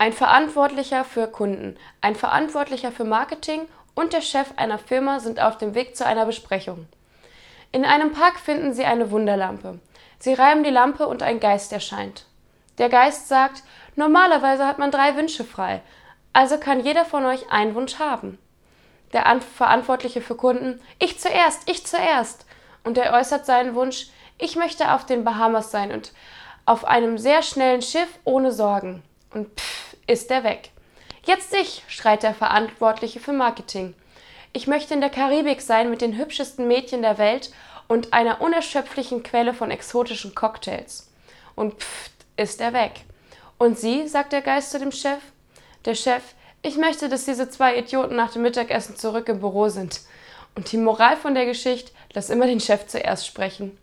Ein Verantwortlicher für Kunden, ein Verantwortlicher für Marketing und der Chef einer Firma sind auf dem Weg zu einer Besprechung. In einem Park finden sie eine Wunderlampe. Sie reiben die Lampe und ein Geist erscheint. Der Geist sagt, normalerweise hat man drei Wünsche frei, also kann jeder von euch einen Wunsch haben. Der Verantwortliche für Kunden, ich zuerst, ich zuerst. Und er äußert seinen Wunsch, ich möchte auf den Bahamas sein und auf einem sehr schnellen Schiff ohne Sorgen. Und pff, ist er weg. Jetzt ich, schreit der Verantwortliche für Marketing. Ich möchte in der Karibik sein mit den hübschesten Mädchen der Welt und einer unerschöpflichen Quelle von exotischen Cocktails. Und pff, ist er weg. Und Sie, sagt der Geist zu dem Chef. Der Chef, ich möchte, dass diese zwei Idioten nach dem Mittagessen zurück im Büro sind. Und die Moral von der Geschichte, lass immer den Chef zuerst sprechen.